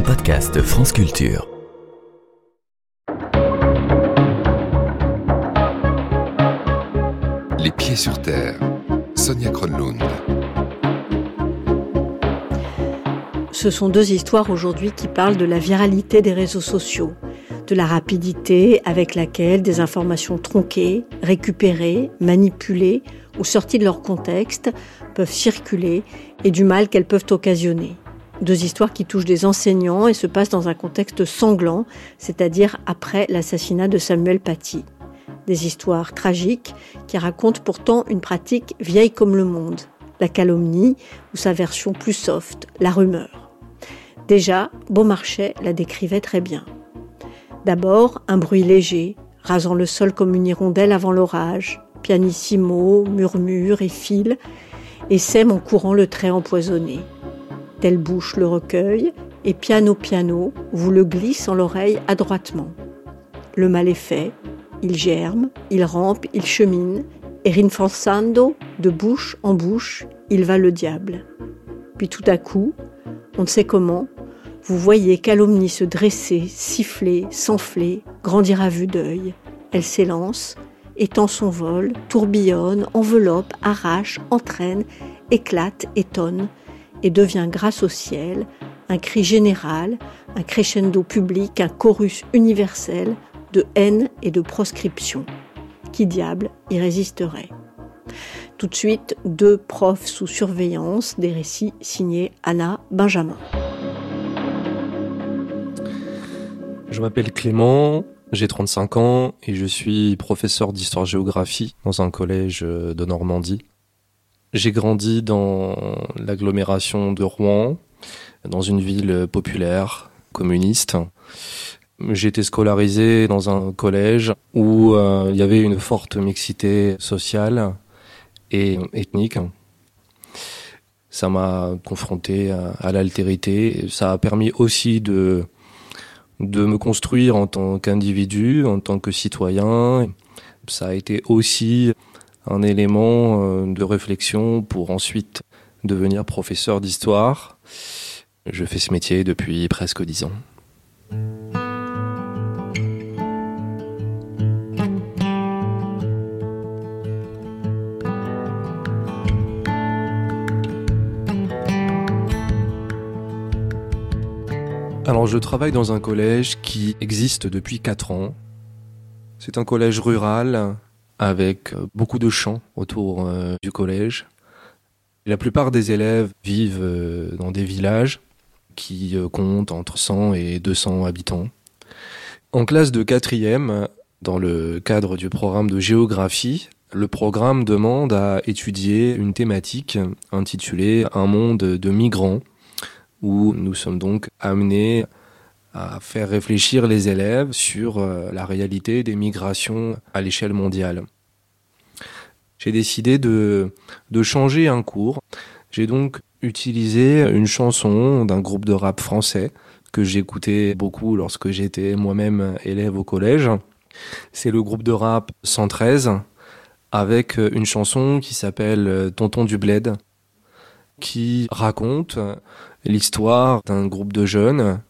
un podcast France Culture. Les pieds sur terre. Sonia Kronlund. Ce sont deux histoires aujourd'hui qui parlent de la viralité des réseaux sociaux, de la rapidité avec laquelle des informations tronquées, récupérées, manipulées ou sorties de leur contexte peuvent circuler et du mal qu'elles peuvent occasionner. Deux histoires qui touchent des enseignants et se passent dans un contexte sanglant, c'est-à-dire après l'assassinat de Samuel Paty. Des histoires tragiques qui racontent pourtant une pratique vieille comme le monde, la calomnie ou sa version plus soft, la rumeur. Déjà, Beaumarchais la décrivait très bien. D'abord, un bruit léger, rasant le sol comme une hirondelle avant l'orage, pianissimo, murmure et file, et sème en courant le trait empoisonné. Telle bouche le recueille, et piano piano vous le glisse en l'oreille adroitement. Le mal est fait, il germe, il rampe, il chemine, et rinforzando, de bouche en bouche, il va le diable. Puis tout à coup, on ne sait comment, vous voyez calomnie se dresser, siffler, s'enfler, grandir à vue d'œil. Elle s'élance, étend son vol, tourbillonne, enveloppe, arrache, entraîne, éclate, étonne, et devient grâce au ciel un cri général, un crescendo public, un chorus universel de haine et de proscription. Qui diable y résisterait? Tout de suite, deux profs sous surveillance, des récits signés Anna Benjamin. Je m'appelle Clément, j'ai 35 ans et je suis professeur d'histoire-géographie dans un collège de Normandie. J'ai grandi dans l'agglomération de Rouen, dans une ville populaire, communiste. J'ai été scolarisé dans un collège où euh, il y avait une forte mixité sociale et ethnique. Ça m'a confronté à, à l'altérité. Ça a permis aussi de, de me construire en tant qu'individu, en tant que citoyen. Ça a été aussi un élément euh, de réflexion pour ensuite devenir professeur d'histoire. Je fais ce métier depuis presque dix ans. Alors je travaille dans un collège qui existe depuis 4 ans. C'est un collège rural avec euh, beaucoup de champs autour euh, du collège. La plupart des élèves vivent euh, dans des villages qui comptent entre 100 et 200 habitants. En classe de quatrième, dans le cadre du programme de géographie, le programme demande à étudier une thématique intitulée Un monde de migrants, où nous sommes donc amenés à faire réfléchir les élèves sur euh, la réalité des migrations à l'échelle mondiale. J'ai décidé de, de changer un cours. J'ai donc utilisé une chanson d'un groupe de rap français que j'écoutais beaucoup lorsque j'étais moi-même élève au collège. C'est le groupe de rap 113 avec une chanson qui s'appelle Tonton du Bled qui raconte l'histoire d'un groupe de jeunes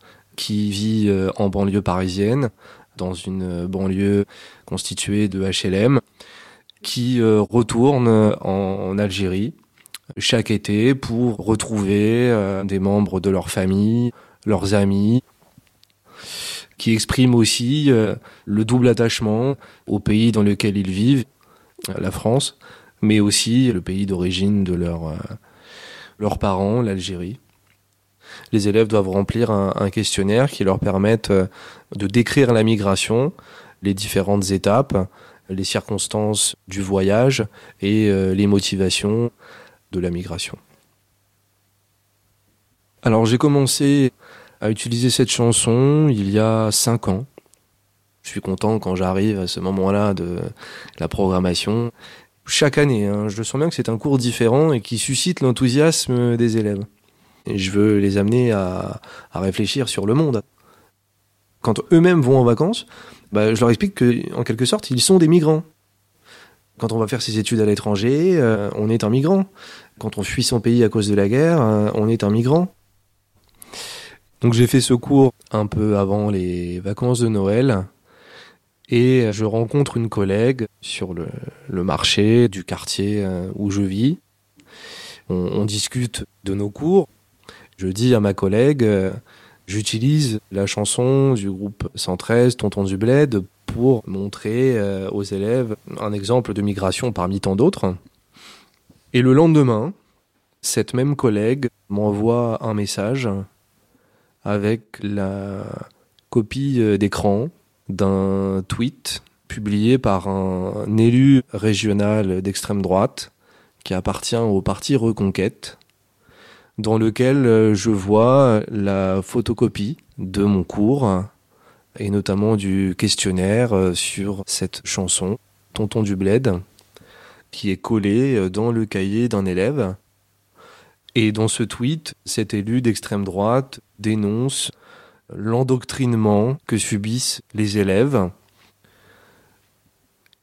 qui vit euh, en banlieue parisienne, dans une banlieue constituée de HLM, qui euh, retourne en Algérie chaque été pour retrouver euh, des membres de leur famille, leurs amis, qui expriment aussi le double attachement au pays dans lequel ils vivent, la France, mais aussi le pays d'origine de leur, leurs parents, l'Algérie les élèves doivent remplir un, questionnaire qui leur permette euh, de décrire la migration, les différentes étapes, les circonstances du voyage et euh, les motivations de la migration. Alors j'ai commencé à utiliser cette chanson il y a cinq ans. Je suis content quand j'arrive à ce moment-là de la programmation. Chaque année, hein, je sens bien que c'est un cours différent et qui suscite l'enthousiasme des élèves. Je veux les amener à, réfléchir sur le monde. Quand eux-mêmes vont en vacances, bah, je leur explique que, en quelque sorte, ils sont des migrants. Quand on va faire ses études à l'étranger, euh, on est un migrant. Quand on fuit son pays à cause de la guerre, euh, on est un migrant. Donc j'ai fait ce cours un peu avant les vacances de Noël et je rencontre une collègue sur le, marché du quartier euh, où je vis. On, discute de nos cours. Je dis à ma collègue, euh, j'utilise la chanson du groupe 113, Tonton du Bled, pour montrer euh, aux élèves un exemple de migration parmi tant d'autres. Et le lendemain, cette même collègue m'envoie un message avec la copie euh, d'écran d'un tweet publié par un élu régional d'extrême droite qui appartient au parti Reconquête, dans lequel euh, je vois la photocopie de mon cours et notamment du questionnaire euh, sur cette chanson, Tonton du Bled, qui est collé dans le cahier d'un élève. Et dans ce tweet, cet élu d'extrême droite dénonce l'endoctrinement que subissent les élèves.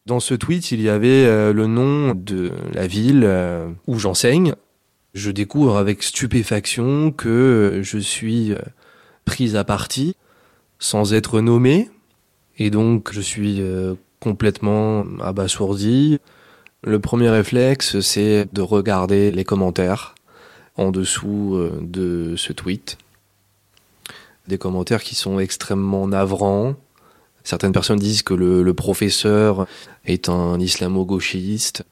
Dans ce tweet, il y avait euh, le nom de la ville euh, où j'enseigne. Je découvre avec stupéfaction que je suis euh, prise à partie sans être nommé. Et donc, je suis complètement abasourdi. Le premier réflexe, c'est de regarder les commentaires en dessous de ce tweet des commentaires qui sont extrêmement navrants. Certaines personnes disent que le, le professeur est un islamo-gauchiste.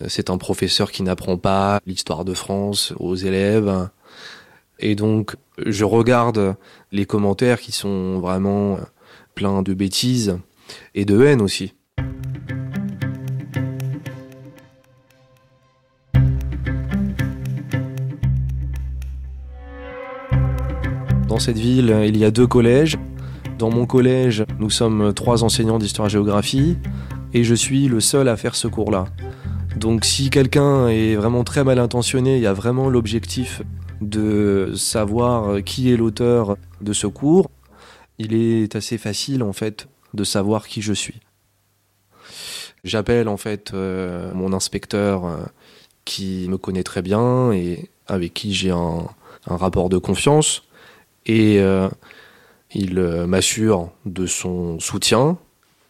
Euh, c'est un professeur qui n'apprend pas l'histoire de France aux élèves. Et donc, je regarde les commentaires qui sont vraiment pleins de bêtises et de haine aussi. Dans cette ville, il y a deux collèges. Dans mon collège, nous sommes trois enseignants d'histoire-géographie et je suis le seul à faire ce cours-là. Donc si quelqu'un est vraiment très mal intentionné, il y a vraiment l'objectif de savoir qui est l'auteur de ce cours, il est assez facile en fait de savoir qui je suis. J'appelle en fait euh, mon inspecteur euh, qui me connaît très bien et avec qui j'ai un, rapport de confiance et euh, il euh, m'assure de son soutien.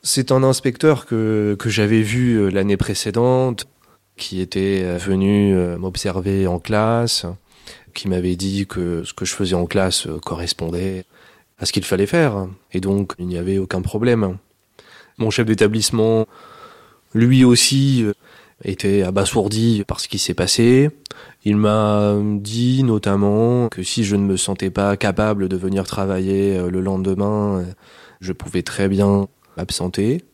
C'est un inspecteur que, que j'avais vu euh, l'année précédente, qui était venu m'observer en classe, qui m'avait dit que ce que je faisais en classe correspondait à ce qu'il fallait faire, et donc il n'y avait aucun problème. Mon chef d'établissement, lui aussi, était abasourdi par ce qui s'est passé. Il m'a dit notamment que si je ne me sentais pas capable de venir travailler euh, le lendemain, euh, je pouvais très bien m'absenter.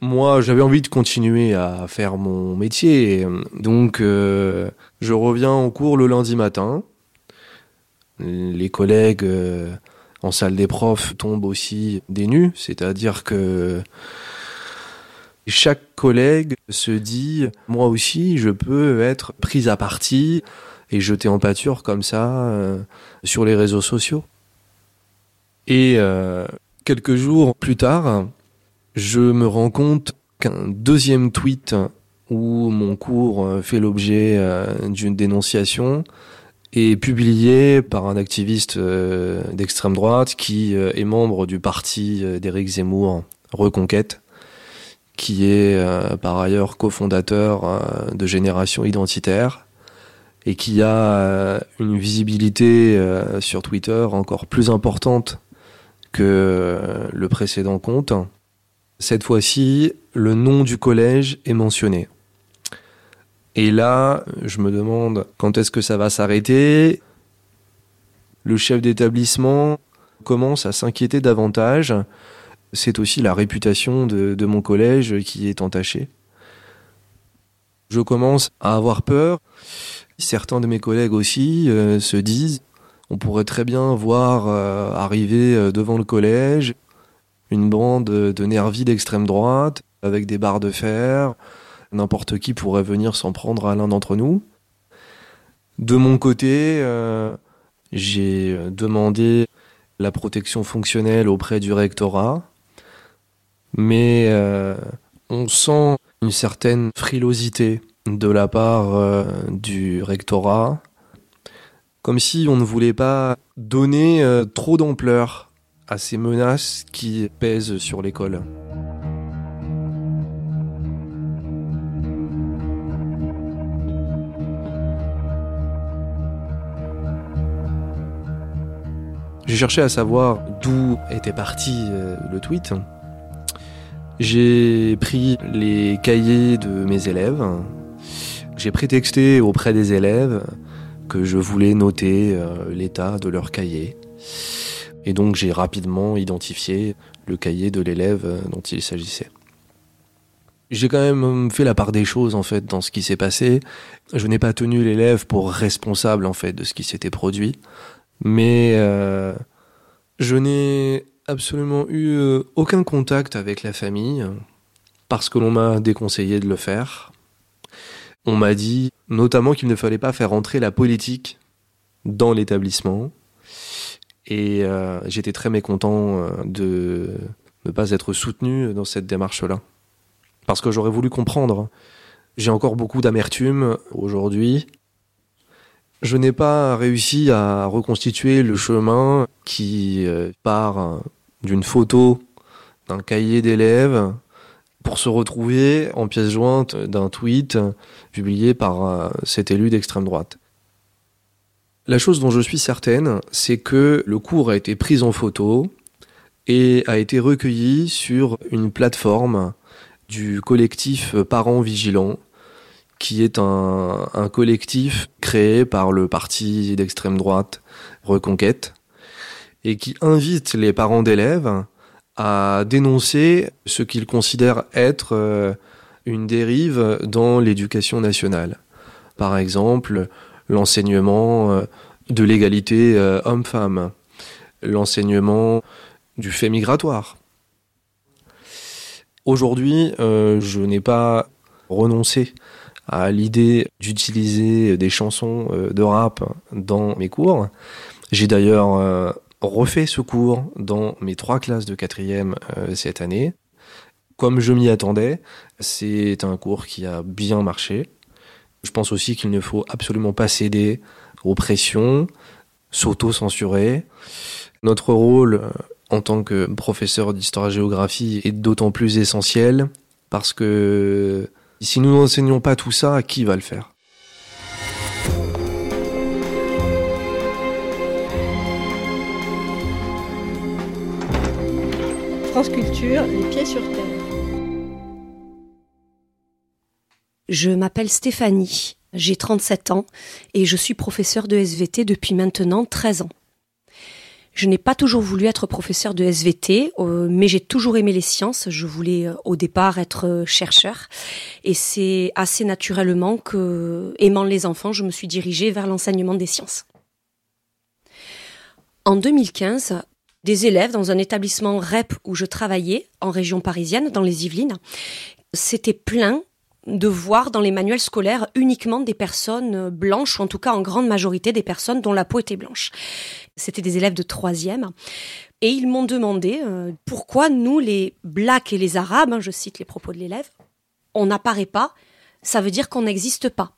Moi, j'avais envie de continuer à faire mon métier, donc euh, je reviens en cours le lundi matin. Les collègues euh, en salle des profs tombent aussi des nus, c'est-à-dire que chaque collègue se dit, moi aussi, je peux être prise à partie et jeter en pâture comme ça euh, sur les réseaux sociaux. Et euh, quelques jours plus tard, je me rends compte qu'un deuxième tweet où mon cours euh, fait l'objet euh, d'une dénonciation est publié par un activiste euh, d'extrême droite qui est membre du parti d'Éric Zemmour, Reconquête qui est par ailleurs cofondateur de Génération Identitaire et qui a une visibilité sur Twitter encore plus importante que le précédent compte. Cette fois-ci, le nom du collège est mentionné. Et là, je me demande quand est-ce que ça va s'arrêter? Le chef d'établissement commence à s'inquiéter davantage c'est aussi la réputation de, mon collège qui est entachée. Je commence à avoir peur. Certains de mes collègues aussi euh, se disent on pourrait très bien voir euh, arriver euh, devant le collège une bande de nervis d'extrême droite avec des barres de fer. N'importe qui pourrait venir s'en prendre à l'un d'entre nous. De mon côté, euh, j'ai demandé la protection fonctionnelle auprès du rectorat mais euh, on sent une certaine frilosité de la part euh, du rectorat. Comme si on ne voulait pas donner euh, trop d'ampleur à ces menaces qui pèsent sur l'école. J'ai cherché à savoir d'où était parti euh, le tweet. J'ai pris les cahiers de mes élèves. J'ai prétexté auprès des élèves que je voulais noter euh, l'état de leur cahier. Et donc j'ai rapidement identifié le cahier de l'élève euh, dont il s'agissait. J'ai quand même fait la part des choses en fait dans ce qui s'est passé. Je n'ai pas tenu l'élève pour responsable en fait de ce qui s'était produit. Mais euh, je n'ai absolument eu euh, aucun contact avec la famille parce que l'on m'a déconseillé de le faire. On m'a dit notamment qu'il ne fallait pas faire entrer la politique dans l'établissement. Et euh, j'étais très mécontent euh, de ne pas être soutenu dans cette démarche-là. Parce que j'aurais voulu comprendre. J'ai encore beaucoup d'amertume aujourd'hui je n'ai pas réussi à reconstituer le chemin qui euh, part d'une photo d'un cahier d'élèves pour se retrouver en pièce jointe d'un tweet publié par cet élu d'extrême droite. La chose dont je suis certaine, c'est que le cours a été pris en photo et a été recueilli sur une plateforme du collectif Parents Vigilants qui est un, collectif créé par le parti d'extrême droite Reconquête et qui invite les parents d'élèves à dénoncer ce qu'ils considèrent être euh, une dérive dans l'éducation nationale. Par exemple, l'enseignement euh, de l'égalité euh, homme-femme, l'enseignement du fait migratoire. Aujourd'hui, je n'ai pas renoncé à l'idée d'utiliser des chansons euh, de rap dans mes cours. J'ai d'ailleurs euh, refait ce cours dans mes trois classes de quatrième euh, cette année. Comme je m'y attendais, c'est un cours qui a bien marché. Je pense aussi qu'il ne faut absolument pas céder aux pressions, s'auto-censurer. Notre rôle en tant que professeur d'histoire-géographie est d'autant plus essentiel parce que si nous n'enseignons pas tout ça, qui va le faire? France les pieds sur terre. Je m'appelle Stéphanie, j'ai 37 ans et je suis professeure de SVT depuis maintenant 13 ans. Je n'ai pas toujours voulu être professeur de SVT, euh, mais j'ai toujours aimé les sciences. Je voulais euh, au départ être euh, chercheur. Et c'est assez naturellement que, aimant les enfants, je me suis dirigée vers l'enseignement des sciences. En 2015, des élèves dans un établissement REP où je travaillais, en région parisienne, dans les Yvelines, s'étaient plein de voir dans les manuels scolaires uniquement des personnes blanches, ou en tout cas en grande majorité des personnes dont la peau était blanche. C'était des élèves de troisième. Et ils m'ont demandé euh, pourquoi nous, les blacks et les arabes, hein, je cite les propos de l'élève, on n'apparaît pas, ça veut dire qu'on n'existe pas.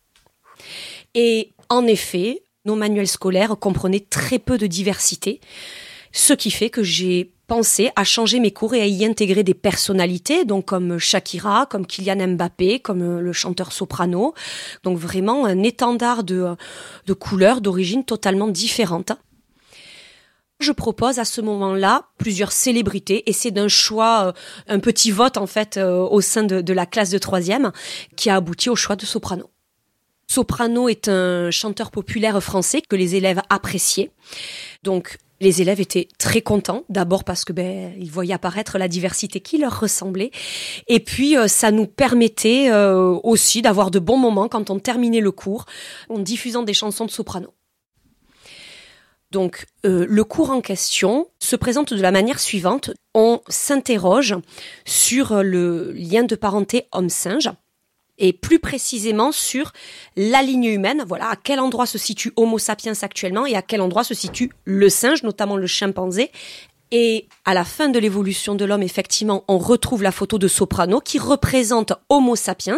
Et en effet, nos manuels scolaires comprenaient très peu de diversité, ce qui fait que j'ai à changer mes cours et à y intégrer des personnalités, donc comme Shakira, comme Kylian Mbappé, comme euh, le chanteur soprano, donc vraiment un étendard de, de couleurs d'origine totalement différentes. Je propose à ce moment-là plusieurs célébrités et c'est d'un choix, euh, un petit vote en fait euh, au sein de, de la classe de troisième qui a abouti au choix de Soprano. Soprano est un chanteur populaire français que les élèves appréciaient. Donc les élèves étaient très contents, d'abord parce que ben ils voyaient apparaître la diversité qui leur ressemblait, et puis euh, ça nous permettait euh, aussi d'avoir de bons moments quand on terminait le cours en diffusant des chansons de soprano. Donc euh, le cours en question se présente de la manière suivante. On s'interroge sur le lien de parenté homme-singe et plus précisément sur la ligne humaine, voilà, à quel endroit se situe Homo sapiens actuellement et à quel endroit se situe le singe, notamment le chimpanzé. Et à la fin de l'évolution de l'homme, effectivement, on retrouve la photo de Soprano qui représente Homo sapiens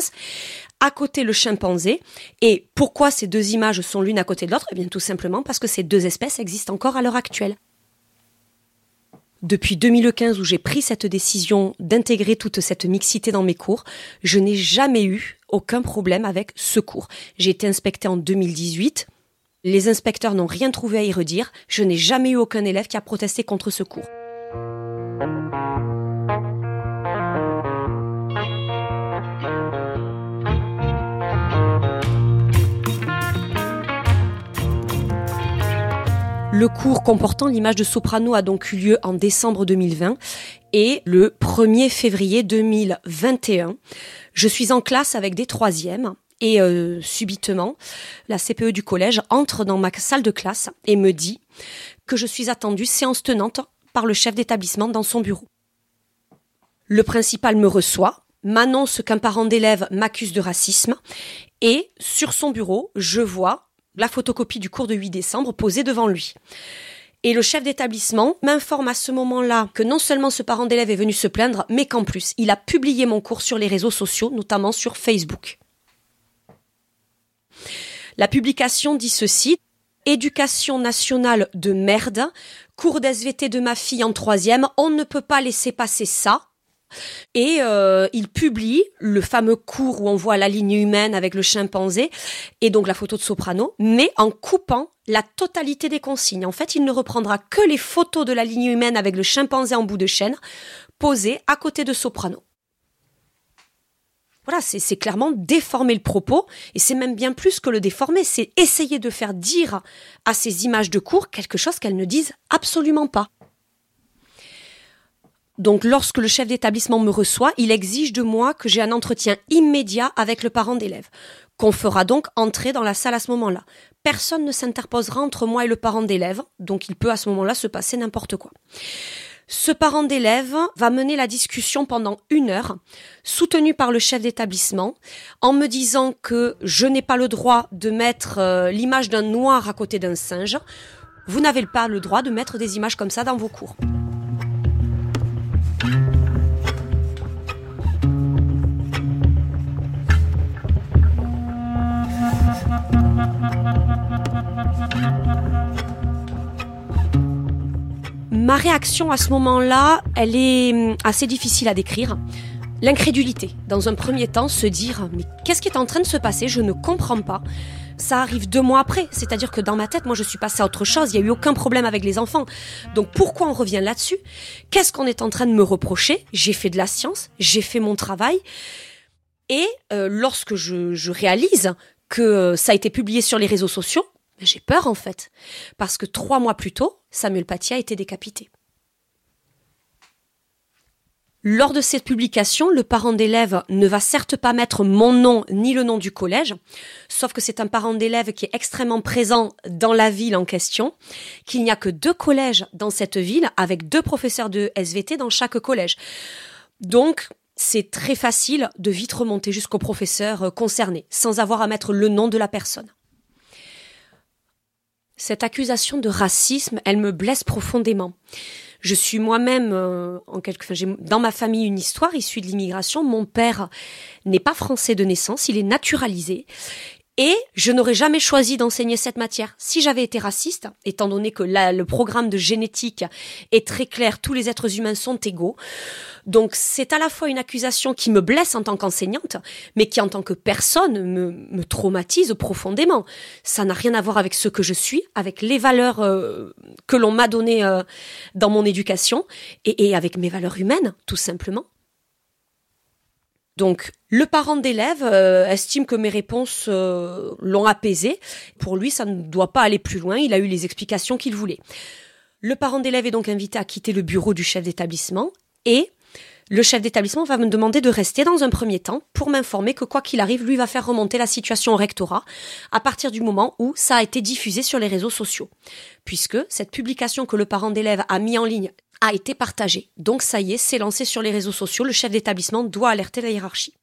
à côté le chimpanzé. Et pourquoi ces deux images sont l'une à côté de l'autre? Eh bien tout simplement parce que ces deux espèces existent encore à l'heure actuelle. Depuis 2015 où j'ai pris cette décision d'intégrer toute cette mixité dans mes cours, je n'ai jamais eu aucun problème avec ce cours. J'ai été inspectée en 2018. Les inspecteurs n'ont rien trouvé à y redire. Je n'ai jamais eu aucun élève qui a protesté contre ce cours. Le cours comportant l'image de soprano a donc eu lieu en décembre 2020 et le 1er février 2021. Je suis en classe avec des troisièmes et euh, subitement, la CPE du collège entre dans ma salle de classe et me dit que je suis attendue séance tenante par le chef d'établissement dans son bureau. Le principal me reçoit, m'annonce qu'un parent d'élève m'accuse de racisme et sur son bureau, je vois la photocopie du cours de 8 décembre posée devant lui. Et le chef d'établissement m'informe à ce moment-là que non seulement ce parent d'élève est venu se plaindre, mais qu'en plus, il a publié mon cours sur les réseaux sociaux, notamment sur Facebook. La publication dit ceci. Éducation nationale de merde, cours d'SVT de ma fille en troisième, on ne peut pas laisser passer ça. Et euh, il publie le fameux cours où on voit la ligne humaine avec le chimpanzé et donc la photo de Soprano, mais en coupant la totalité des consignes. En fait, il ne reprendra que les photos de la ligne humaine avec le chimpanzé en bout de chaîne posées à côté de Soprano. Voilà, c'est clairement déformer le propos, et c'est même bien plus que le déformer, c'est essayer de faire dire à ces images de cours quelque chose qu'elles ne disent absolument pas. Donc lorsque le chef d'établissement me reçoit, il exige de moi que j'ai un entretien immédiat avec le parent d'élève, qu'on fera donc entrer dans la salle à ce moment-là. Personne ne s'interposera entre moi et le parent d'élève, donc il peut à ce moment-là se passer n'importe quoi. Ce parent d'élève va mener la discussion pendant une heure, soutenu par le chef d'établissement, en me disant que je n'ai pas le droit de mettre euh, l'image d'un noir à côté d'un singe. Vous n'avez pas le droit de mettre des images comme ça dans vos cours. Ma réaction à ce moment-là, elle est hum, assez difficile à décrire. L'incrédulité, dans un premier temps, se dire mais qu'est-ce qui est en train de se passer? Je ne comprends pas. Ça arrive deux mois après, c'est-à-dire que dans ma tête, moi, je suis passée à autre chose. Il n'y a eu aucun problème avec les enfants. Donc pourquoi on revient là-dessus? Qu'est-ce qu'on est en train de me reprocher? J'ai fait de la science, j'ai fait mon travail. Et euh, lorsque je réalise que euh, ça a été publié sur les réseaux sociaux, j'ai peur en fait, parce que trois mois plus tôt, Samuel Paty a été décapité. Lors de cette publication, le parent d'élève ne va certes pas mettre mon nom ni le nom du collège, sauf que c'est un parent d'élève qui est extrêmement présent dans la ville en question, qu'il n'y a que deux collèges dans cette ville avec deux professeurs de SVT dans chaque collège. Donc, c'est très facile de vite remonter jusqu'au professeur euh, concerné, sans avoir à mettre le nom de la personne. Cette accusation de racisme, elle me blesse profondément. Je suis moi-même, euh, en quelque, enfin, j'ai dans ma famille une histoire issue de l'immigration. Mon père n'est pas français de naissance, il est naturalisé. Et je n'aurais jamais choisi d'enseigner cette matière si j'avais été raciste, étant donné que le programme de génétique est très clair, tous les êtres humains sont égaux. Donc c'est à la fois une accusation qui me blesse en tant qu'enseignante, mais qui en tant que personne me, traumatise profondément. Ça n'a rien à voir avec ce que je suis, avec les valeurs euh, que l'on m'a données euh, dans mon éducation et avec mes valeurs humaines, tout simplement. Donc, le parent d'élève euh, estime que mes réponses l'ont apaisé. Pour lui, ça ne doit pas aller plus loin. Il a eu les explications qu'il voulait. Le parent d'élève est donc invité à quitter le bureau du chef d'établissement et le chef d'établissement va me demander de rester dans un premier temps pour m'informer que quoi qu'il arrive, lui va faire remonter la situation au rectorat à partir du moment où ça a été diffusé sur les réseaux sociaux. Puisque cette publication que le parent d'élève a mis en ligne a été partagée. Donc ça y est, c'est lancé sur les réseaux sociaux, le chef d'établissement doit alerter la hiérarchie.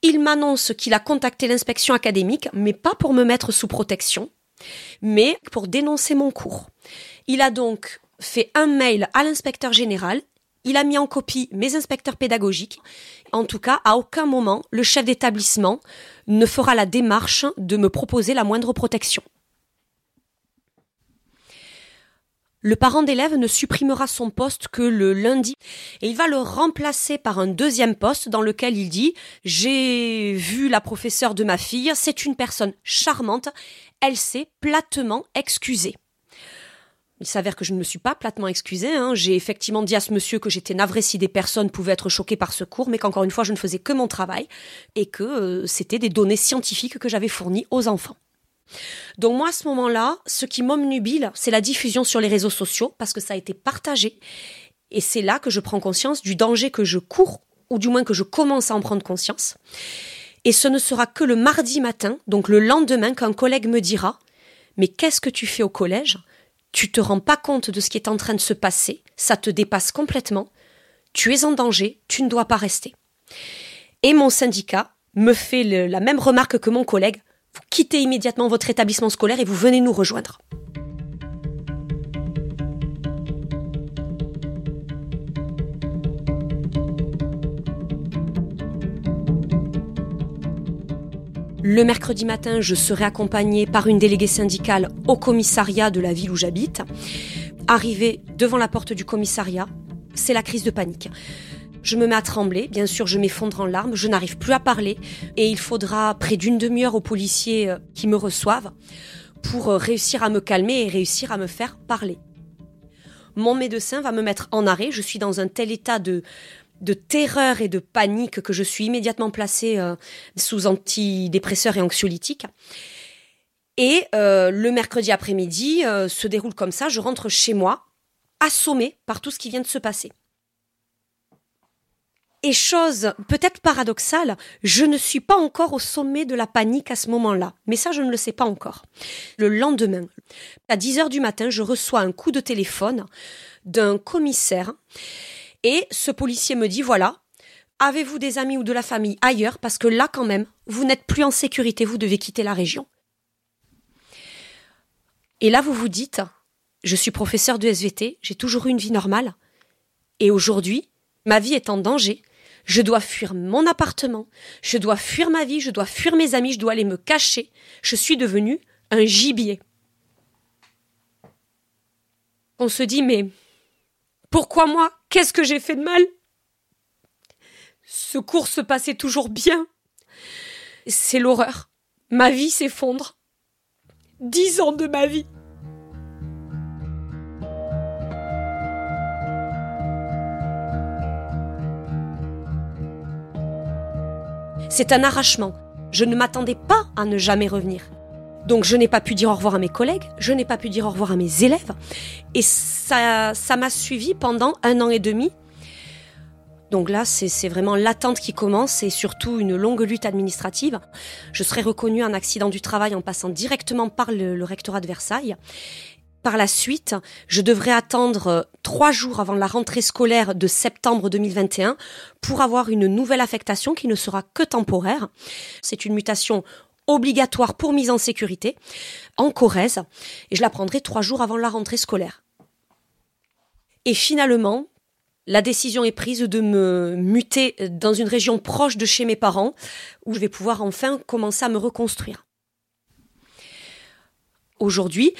Il m'annonce qu'il a contacté l'inspection académique, mais pas pour me mettre sous protection, mais pour dénoncer mon cours. Il a donc fait un mail à l'inspecteur général Il a mis en copie mes inspecteurs pédagogiques. En tout cas, à aucun moment, le chef d'établissement ne fera la démarche de me proposer la moindre protection. Le parent d'élève ne supprimera son poste que le lundi et il va le remplacer par un deuxième poste dans lequel il dit J'ai vu la professeure de ma fille, c'est une personne charmante, elle s'est platement excusée. Il s'avère que je ne me suis pas platement excusée. Hein. J'ai effectivement dit à ce monsieur que j'étais navrée si des personnes pouvaient être choquées par ce cours, mais qu'encore une fois, je ne faisais que mon travail et que euh, c'était des données scientifiques que j'avais fournies aux enfants. Donc moi, à ce moment-là, ce qui m'omnubile, c'est la diffusion sur les réseaux sociaux, parce que ça a été partagé. Et c'est là que je prends conscience du danger que je cours, ou du moins que je commence à en prendre conscience. Et ce ne sera que le mardi matin, donc le lendemain, qu'un collègue me dira Mais qu'est-ce que tu fais au collège? Tu te rends pas compte de ce qui est en train de se passer, ça te dépasse complètement, tu es en danger, tu ne dois pas rester. Et mon syndicat me fait la même remarque que mon collègue vous quittez immédiatement votre établissement scolaire et vous venez nous rejoindre. Le mercredi matin, je serai accompagnée par une déléguée syndicale au commissariat de la ville où j'habite. Arrivée devant la porte du commissariat, c'est la crise de panique. Je me mets à trembler, bien sûr, je m'effondre en larmes, je n'arrive plus à parler et il faudra près d'une demi-heure aux policiers euh, qui me reçoivent pour euh, réussir à me calmer et réussir à me faire parler. Mon médecin va me mettre en arrêt, je suis dans un tel état de, de terreur et de panique que je suis immédiatement placée euh, sous antidépresseurs et anxiolytiques. Et le mercredi après-midi se déroule comme ça, je rentre chez moi, assommée par tout ce qui vient de se passer. Et chose peut-être paradoxale, je ne suis pas encore au sommet de la panique à ce moment-là. Mais ça, je ne le sais pas encore. Le lendemain, à 10 heures du matin, je reçois un coup de téléphone d'un commissaire. Et ce policier me dit, voilà, avez-vous des amis ou de la famille ailleurs? Parce que là, quand même, vous n'êtes plus en sécurité, vous devez quitter la région. Et là, vous vous dites, je suis professeur de SVT, j'ai toujours eu une vie normale. Et aujourd'hui, ma vie est en danger je dois fuir mon appartement, je dois fuir ma vie, je dois fuir mes amis, je dois aller me cacher. Je suis devenu un gibier. On se dit, mais pourquoi moi? Qu'est-ce que j'ai fait de mal? Ce cours se passait toujours bien. C'est l'horreur. Ma vie s'effondre. Dix ans de ma vie. C'est un arrachement. Je ne m'attendais pas à ne jamais revenir. Donc je n'ai pas pu dire au revoir à mes collègues, je n'ai pas pu dire au revoir à mes élèves. Et ça, ça m'a suivi pendant un an et demi. Donc là, c'est vraiment l'attente qui commence et surtout une longue lutte administrative. Je serai reconnue un accident du travail en passant directement par le rectorat de Versailles. Par la suite, je devrais attendre euh, trois jours avant la rentrée scolaire de septembre 2021 pour avoir une nouvelle affectation qui ne sera que temporaire. C'est une mutation obligatoire pour mise en sécurité en Corrèze et je la prendrai trois jours avant la rentrée scolaire. Et finalement, la décision est prise de me muter dans une région proche de chez mes parents où je vais pouvoir enfin commencer à me reconstruire. Aujourd'hui,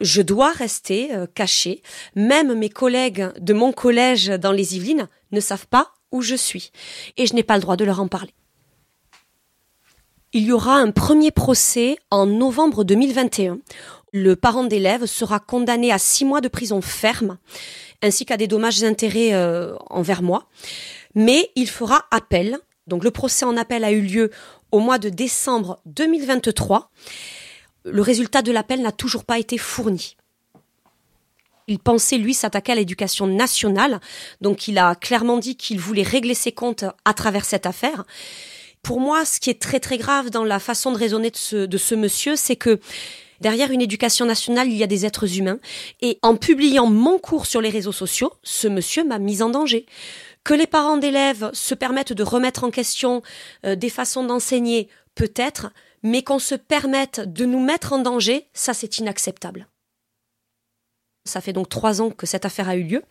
je dois rester euh, caché. Même mes collègues de mon collège dans les Yvelines ne savent pas où je suis. Et je n'ai pas le droit de leur en parler. Il y aura un premier procès en novembre 2021. Le parent d'élève sera condamné à six mois de prison ferme, ainsi qu'à des dommages et intérêts euh, envers moi. Mais il fera appel. Donc le procès en appel a eu lieu au mois de décembre 2023 le résultat de l'appel n'a toujours pas été fourni. Il pensait, lui, s'attaquer à l'éducation nationale, donc il a clairement dit qu'il voulait régler ses comptes à travers cette affaire. Pour moi, ce qui est très très grave dans la façon de raisonner de ce, monsieur, c'est que derrière une éducation nationale, il y a des êtres humains. Et en publiant mon cours sur les réseaux sociaux, ce monsieur m'a mise en danger. Que les parents d'élèves se permettent de remettre en question euh, des façons d'enseigner, peut-être, mais qu'on se permette de nous mettre en danger, ça c'est inacceptable. Ça fait donc trois ans que cette affaire a eu lieu.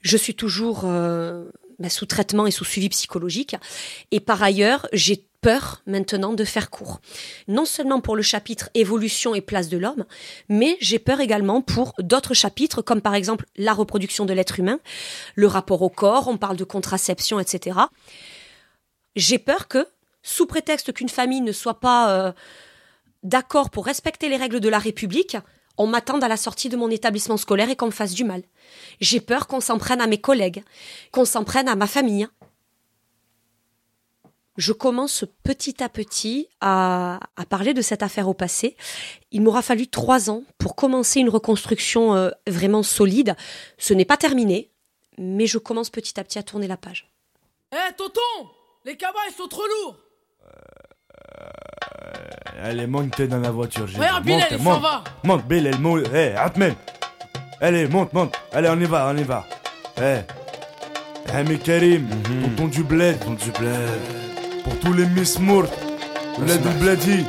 Je suis toujours euh, bah, sous traitement et sous suivi psychologique. Et par ailleurs, j'ai peur maintenant de faire court. Non seulement pour le chapitre évolution et place de l'homme, mais j'ai peur également pour d'autres chapitres, comme par exemple la reproduction de l'être humain, le rapport au corps, on parle de contraception, etc. J'ai peur que, sous prétexte qu'une famille ne soit pas euh, d'accord pour respecter les règles de la République, on m'attende à la sortie de mon établissement scolaire et qu'on me fasse du mal. J'ai peur qu'on s'en prenne à mes collègues, qu'on s'en prenne à ma famille. Je commence petit à petit à, parler de cette affaire au passé. Il m'aura fallu trois ans pour commencer une reconstruction euh, vraiment solide. Ce n'est pas terminé, mais je commence petit à petit à tourner la page. Hé, tonton Les sont trop lourds Allez, monte dans la voiture. Ouais, Bilal, il s'en va. Monte, Bilal, monte. Hé, Atmen. Allez, monte, monte. Allez, on y va, on y va. Hé. Hé, Karim, tonton du bled. Tonton du bled. Pour tous les Miss Mourt. Bled du bledi.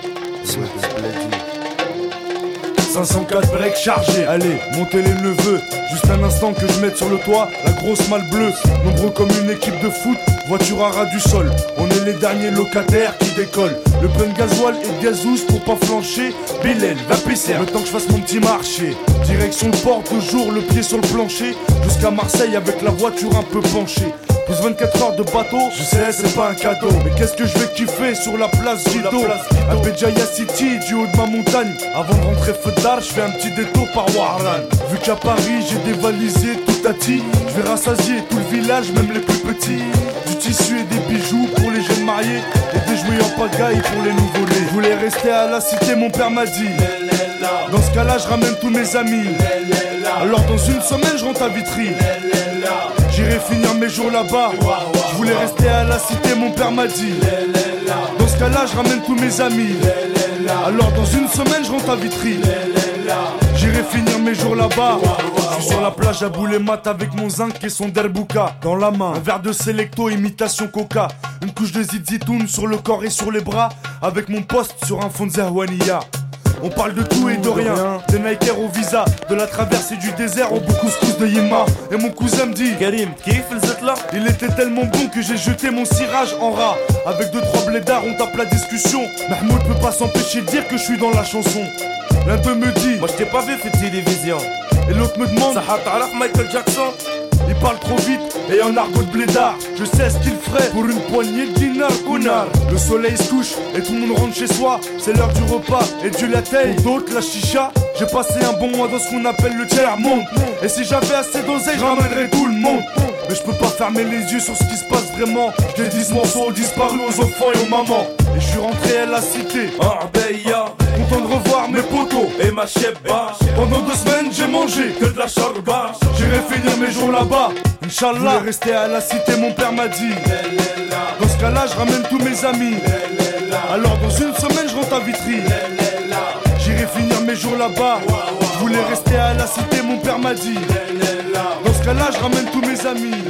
504 breaks chargés, allez, montez les neveux. Juste un instant que je mette sur le toit la grosse malle bleue. Nombreux comme une équipe de foot, voiture à ras du sol. On est les derniers locataires qui décollent. Le plein de gasoil et de gazous pour pas flancher. Bilal, va pisser, le temps que je fasse mon petit marché. Direction le port, toujours le pied sur le plancher. Jusqu'à Marseille avec la voiture un peu penchée. Plus 24 heures de bateau, je sais c'est pas un cadeau Mais qu'est-ce que je vais kiffer sur la place Gido À Béjaïa City, du haut de ma montagne Avant de rentrer feu d'art, je fais un petit détour par Warran Vu qu'à Paris j'ai dévalisé tout à ti Je vais rassasier tout le village, même les plus petits Du tissu et des bijoux pour les jeunes mariés Jouets en pagaille pour les nouveau-nés Je voulais rester à la cité, mon père m'a dit Dans ce cas-là, je ramène tous mes amis Alors dans une semaine, je rentre à Vitry J'irai finir mes jours là-bas. Je voulais rester à la cité, mon père m'a dit. Dans ce cas-là, je ramène tous mes amis. Alors dans une semaine, je rentre à Vitry. J'irai finir mes jours là-bas. Je suis sur la plage à bouler mat avec mon zinc et son derbouka dans la main. Un verre de Selecto imitation coca. Une couche de zizitoun sur le corps et sur les bras. Avec mon poste sur un fond de zerwania. On parle de tout et de rien. Des Nike au visa, de la traversée du désert au beaucoup de Yima. Et mon cousin me dit Karim, là? Il était tellement bon que j'ai jeté mon cirage en rat. Avec deux trois blédards, on tape la discussion. Mahmoud peut pas s'empêcher de dire que je suis dans la chanson. L'un d'eux me dit Moi je t'ai pas vu faire télévision. Et l'autre me demande Ça Michael Jackson il parle trop vite et en argot de blédard. Je sais ce qu'il ferait pour une poignée de dinars, Le soleil se couche et tout le monde rentre chez soi. C'est l'heure du repas et Dieu la taille. D'autres, la chicha. J'ai passé un bon mois dans ce qu'on appelle le tiers-monde. Et si j'avais assez d'oseille, je tout le monde. Mais je peux pas fermer les yeux sur ce qui se passe vraiment. J'ai 10 morceaux disparus aux enfants et aux mamans. Et je suis rentré à la cité. Arbeya. Content de revoir mes potos et ma cheba. Pendant deux semaines, j'ai mangé que de la charba. J'irai finir mes jours là-bas. Inch'Allah. rester à la cité, mon père m'a dit. Dans ce cas-là, je ramène tous mes amis. Alors dans une semaine, je rentre à Vitry. J'irai finir mes jours là-bas. Je voulais rester à la cité, mon père m'a dit. Cas-là, je ramène tous mes amis.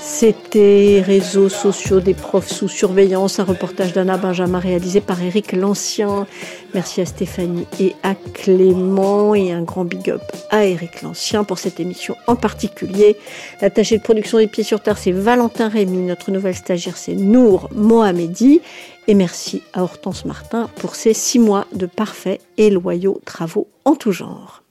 C'était Réseaux sociaux des profs sous surveillance, un reportage d'Anna Benjamin réalisé par Eric Lancien. Merci à Stéphanie et à Clément et un grand big up à Eric Lancien pour cette émission en particulier. L'attaché de production des Pieds sur Terre, c'est Valentin Rémy. Notre nouvelle stagiaire, c'est Nour Mohamedi. Et merci à Hortense Martin pour ses six mois de parfaits et loyaux travaux en tout genre.